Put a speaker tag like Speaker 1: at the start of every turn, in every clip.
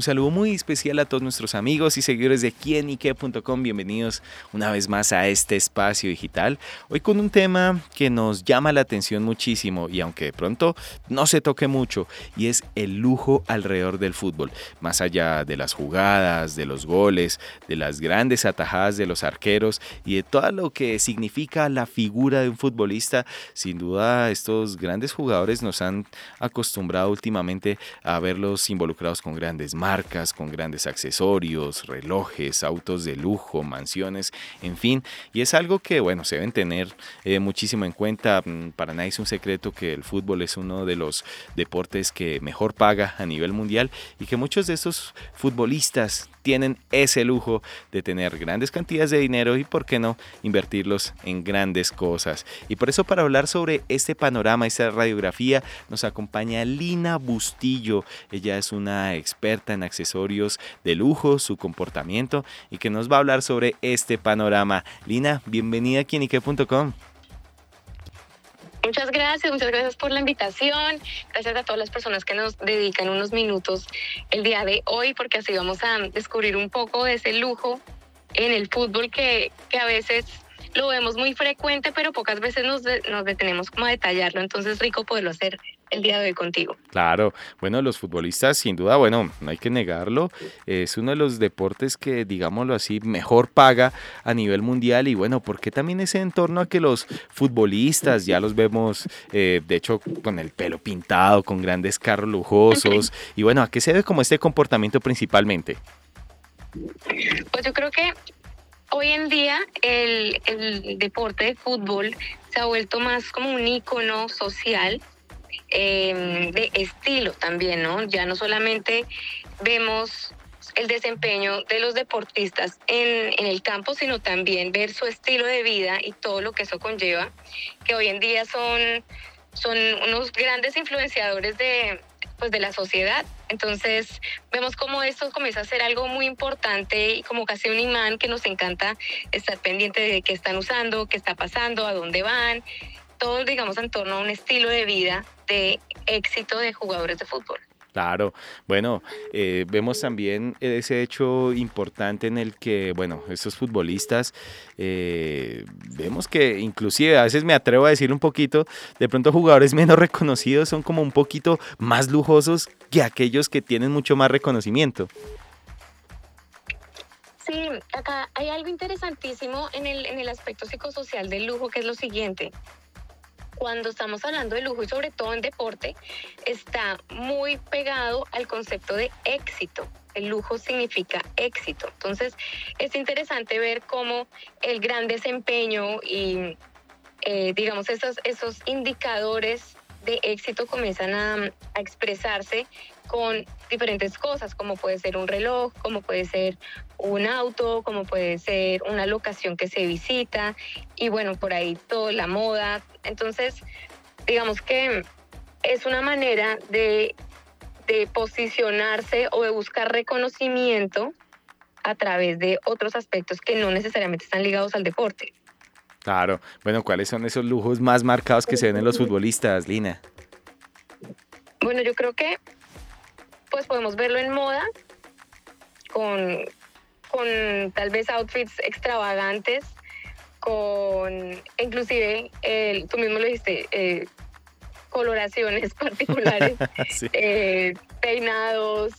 Speaker 1: Un saludo muy especial a todos nuestros amigos y seguidores de quienique.com. Bienvenidos una vez más a este espacio digital. Hoy con un tema que nos llama la atención muchísimo y aunque de pronto no se toque mucho, y es el lujo alrededor del fútbol. Más allá de las jugadas, de los goles, de las grandes atajadas de los arqueros y de todo lo que significa la figura de un futbolista, sin duda estos grandes jugadores nos han acostumbrado últimamente a verlos involucrados con grandes marcas, con grandes accesorios, relojes, autos de lujo, mansiones, en fin. Y es algo que, bueno, se deben tener eh, muchísimo en cuenta. Mm, para nadie es un secreto que el fútbol es uno de los deportes que mejor paga a nivel mundial y que muchos de estos futbolistas tienen ese lujo de tener grandes cantidades de dinero y, por qué no, invertirlos en grandes cosas. Y por eso para hablar sobre este panorama, esta radiografía, nos acompaña Lina Bustillo. Ella es una experta en accesorios de lujo, su comportamiento y que nos va a hablar sobre este panorama. Lina, bienvenida a quienique.com.
Speaker 2: Muchas gracias, muchas gracias por la invitación. Gracias a todas las personas que nos dedican unos minutos el día de hoy, porque así vamos a descubrir un poco de ese lujo en el fútbol que, que a veces lo vemos muy frecuente, pero pocas veces nos, nos detenemos como a detallarlo. Entonces, rico poderlo hacer el día de hoy contigo.
Speaker 1: Claro, bueno, los futbolistas sin duda, bueno, no hay que negarlo, es uno de los deportes que, digámoslo así, mejor paga a nivel mundial y bueno, ¿por qué también ese entorno a que los futbolistas ya los vemos, eh, de hecho, con el pelo pintado, con grandes carros lujosos y bueno, ¿a qué se debe como este comportamiento principalmente?
Speaker 2: Pues yo creo que hoy en día el, el deporte de fútbol se ha vuelto más como un icono social eh, de estilo también, ¿no? Ya no solamente vemos el desempeño de los deportistas en, en, el campo, sino también ver su estilo de vida y todo lo que eso conlleva, que hoy en día son, son unos grandes influenciadores de, pues, de la sociedad. Entonces vemos cómo esto comienza a ser algo muy importante y como casi un imán que nos encanta estar pendiente de qué están usando, qué está pasando, a dónde van todo, digamos, en torno a un estilo de vida de éxito de jugadores de fútbol.
Speaker 1: Claro, bueno, eh, vemos también ese hecho importante en el que, bueno, estos futbolistas, eh, vemos que inclusive a veces me atrevo a decir un poquito, de pronto jugadores menos reconocidos son como un poquito más lujosos que aquellos que tienen mucho más reconocimiento.
Speaker 2: Sí, acá hay algo interesantísimo en el, en el aspecto psicosocial del lujo, que es lo siguiente cuando estamos hablando de lujo y sobre todo en deporte, está muy pegado al concepto de éxito. El lujo significa éxito. Entonces, es interesante ver cómo el gran desempeño y, eh, digamos, esos, esos indicadores de éxito comienzan a, expresarse con diferentes cosas, como puede ser un reloj, como puede ser un auto, como puede ser una locación que se visita y bueno, por ahí toda la moda. Entonces, digamos que es una manera de, de posicionarse o de buscar reconocimiento a través de otros aspectos que no necesariamente están ligados al deporte.
Speaker 1: Claro. Bueno, ¿cuáles son esos lujos más marcados que se ven en los futbolistas, Lina?
Speaker 2: Bueno, yo creo que pues podemos verlo en moda con, con tal vez outfits extravagantes, con inclusive, el, tú mismo lo dijiste, eh, coloraciones particulares, eh, peinados.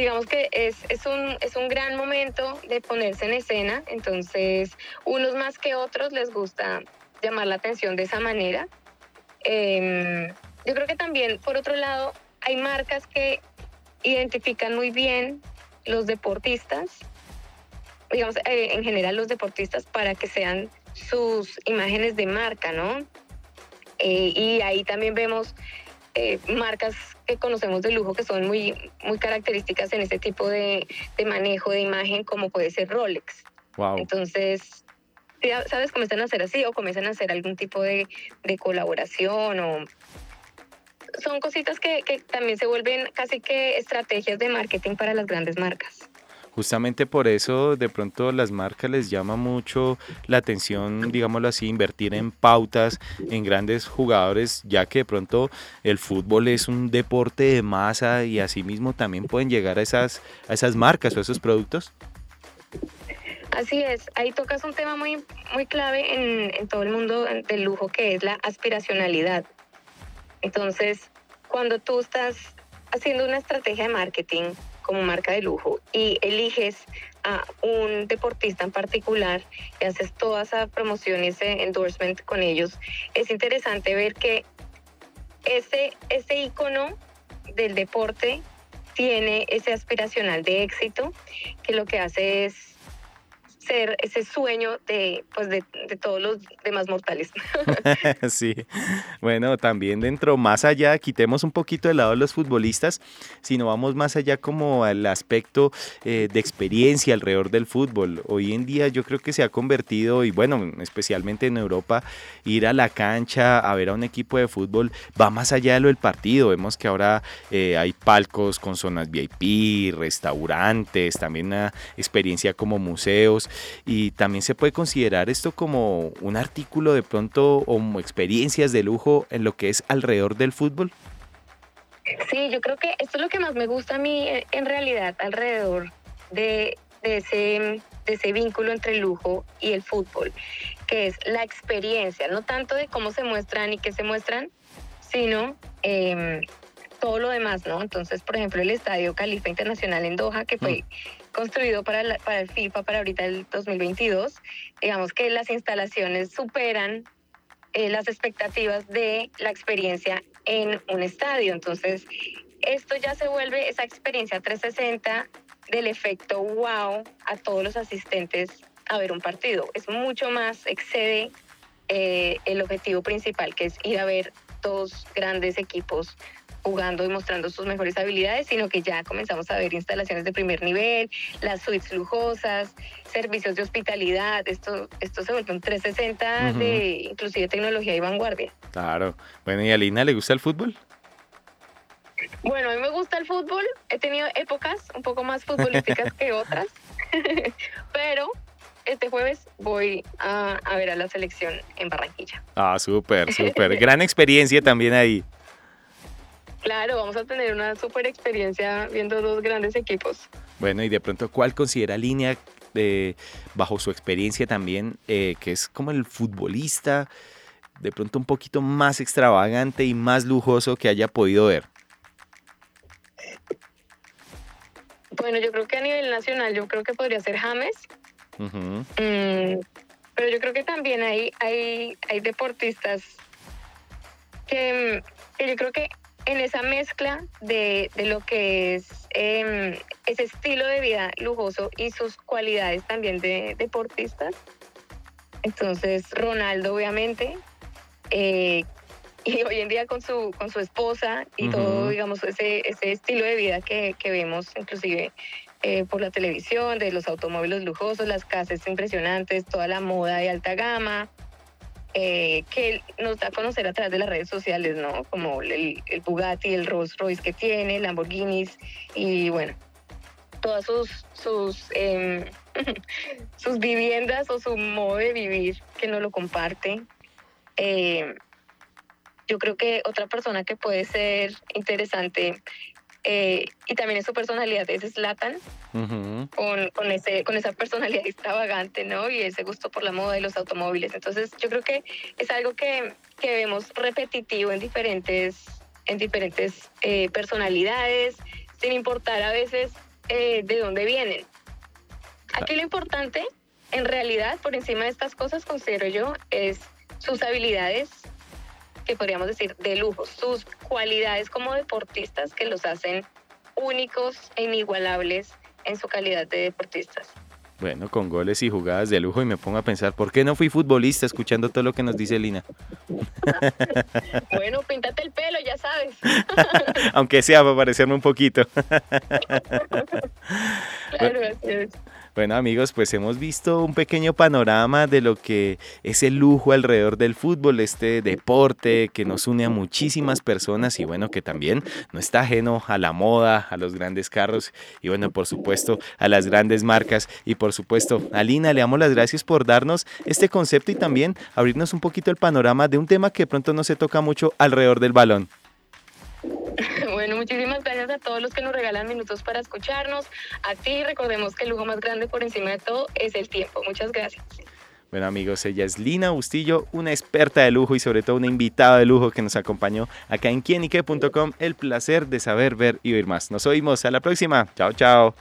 Speaker 2: Digamos que es, es, un, es un gran momento de ponerse en escena, entonces unos más que otros les gusta llamar la atención de esa manera. Em, yo creo que también, por otro lado, hay marcas que identifican muy bien los deportistas, digamos, eh, en general los deportistas para que sean sus imágenes de marca, ¿no? Eh, y ahí también vemos eh, marcas que conocemos de lujo que son muy, muy características en este tipo de, de manejo de imagen, como puede ser Rolex.
Speaker 1: Wow.
Speaker 2: Entonces, ¿sabes? Comienzan a hacer así o comienzan a hacer algún tipo de, de colaboración o son cositas que, que, también se vuelven casi que estrategias de marketing para las grandes marcas.
Speaker 1: Justamente por eso de pronto las marcas les llama mucho la atención, digámoslo así, invertir en pautas, en grandes jugadores, ya que de pronto el fútbol es un deporte de masa y asimismo también pueden llegar a esas, a esas marcas o esos productos.
Speaker 2: Así es, ahí tocas un tema muy, muy clave en todo el mundo del lujo que es la aspiracionalidad. Entonces, cuando tú estás haciendo una estrategia de marketing como marca de lujo y eliges a un deportista en particular y haces toda esa promoción y ese endorsement con ellos, es interesante ver que ese, ese icono del deporte tiene ese aspiracional de éxito que lo que hace es ese sueño de, pues de, de todos los demás mortales.
Speaker 1: sí, bueno, también dentro, más allá, quitemos un poquito de lado a los futbolistas, sino vamos más allá como al aspecto eh, de experiencia alrededor del fútbol. Hoy en día yo creo que se ha convertido, y bueno, especialmente en Europa, ir a la cancha a ver a un equipo de fútbol va más allá de lo del partido. Vemos que ahora eh, hay palcos con zonas VIP, restaurantes, también una experiencia como museos y también se puede considerar esto como un artículo de pronto o experiencias de lujo en lo que es alrededor del fútbol.
Speaker 2: Sí, yo creo que esto es lo que más me gusta a mí eh, en realidad alrededor de, ese, de ese vínculo entre el lujo y el fútbol, que es la experiencia, no tanto de cómo se muestran y qué se muestran, sino em, todo lo demás, ¿no? Entonces, por ejemplo, el Estadio Califa Internacional en Doha, que fue mm. construido para, para el FIFA para ahorita el 2022, digamos que las instalaciones superan eh, las expectativas de la experiencia en un estadio. Entonces, esto ya se vuelve esa experiencia 360 del efecto wow a todos los asistentes a ver un partido. Es mucho más, excede eh, el objetivo principal, que es ir a ver dos grandes equipos jugando y mostrando sus mejores habilidades, sino que ya comenzamos a ver instalaciones de primer nivel, las suites lujosas, servicios de hospitalidad, esto, esto se vuelve un 360 de inclusive tecnología y vanguardia.
Speaker 1: Claro. Bueno, ¿y a Lina le gusta el fútbol?
Speaker 2: Bueno, a mí me gusta el fútbol, he tenido épocas un poco más futbolísticas que otras, pero este jueves voy a, a, ver a la selección en Barranquilla.
Speaker 1: Ah, súper, súper. Gran experiencia también ahí.
Speaker 2: Claro, vamos a tener una super experiencia viendo dos grandes equipos.
Speaker 1: Bueno, y de pronto, ¿cuál considera línea de, bajo su experiencia también, eh, que es como el futbolista, de pronto un poquito más extravagante y más lujoso que haya podido ver?
Speaker 2: Bueno, yo creo que a nivel nacional, yo creo que podría ser James. Mm, pero yo creo que también hay, hay, hay deportistas que, que yo creo que en esa mezcla de, lo que es em, ese estilo de vida lujoso y sus cualidades también de deportistas. Entonces, Ronaldo, obviamente, eh, y hoy en día con su, con su esposa y todo, digamos, ese, ese estilo de vida que, que vemos inclusive eh, por la televisión, de los automóviles lujosos, las casas impresionantes, toda la moda de alta gama, eh, que nos da a conocer a través de las redes sociales, ¿no? Como el, Bugatti, el Rolls Royce que tiene, Lamborghinis y bueno, todas sus, sus, em, viviendas o su modo de vivir que no lo comparte. Eh, yo creo que otra persona que puede ser interesante eh, y también es su personalidad es Slatan, con, con, ese, con esa personalidad extravagante, ¿no? Y ese gusto por la moda y los automóviles. Entonces, yo creo que es algo que, que vemos repetitivo en diferentes, en diferentes eh, personalidades, sin importar a veces eh, de dónde vienen. Aquí lo importante, en realidad, por encima de estas cosas, considero yo, es sus habilidades que podríamos decir de lujo, sus cualidades como deportistas que los hacen únicos e inigualables en su calidad de deportistas.
Speaker 1: Bueno, con goles y jugadas de lujo y me pongo a pensar, ¿por qué no fui futbolista escuchando todo lo que nos dice Lina?
Speaker 2: bueno, píntate el pelo, ya sabes.
Speaker 1: Aunque sea para parecerme un poquito. Bueno amigos, pues hemos visto un pequeño panorama de lo que es el lujo alrededor del fútbol, este deporte que nos une a muchísimas personas y bueno, que también no está ajeno a la moda, a los grandes carros y bueno, por supuesto a las grandes marcas y por supuesto a Lina, le damos las gracias por darnos este concepto y también abrirnos un poquito el panorama de un tema que pronto no se toca mucho alrededor del balón.
Speaker 2: Muchísimas gracias a todos los que nos regalan minutos para escucharnos. A ti recordemos que el lujo más grande por encima de todo es el tiempo. Muchas gracias.
Speaker 1: Bueno amigos, ella es Lina Bustillo, una experta de lujo y sobre todo una invitada de lujo que nos acompañó acá en quienique.com. El placer de saber, ver y oír más. Nos oímos, a la próxima. Chao, chao.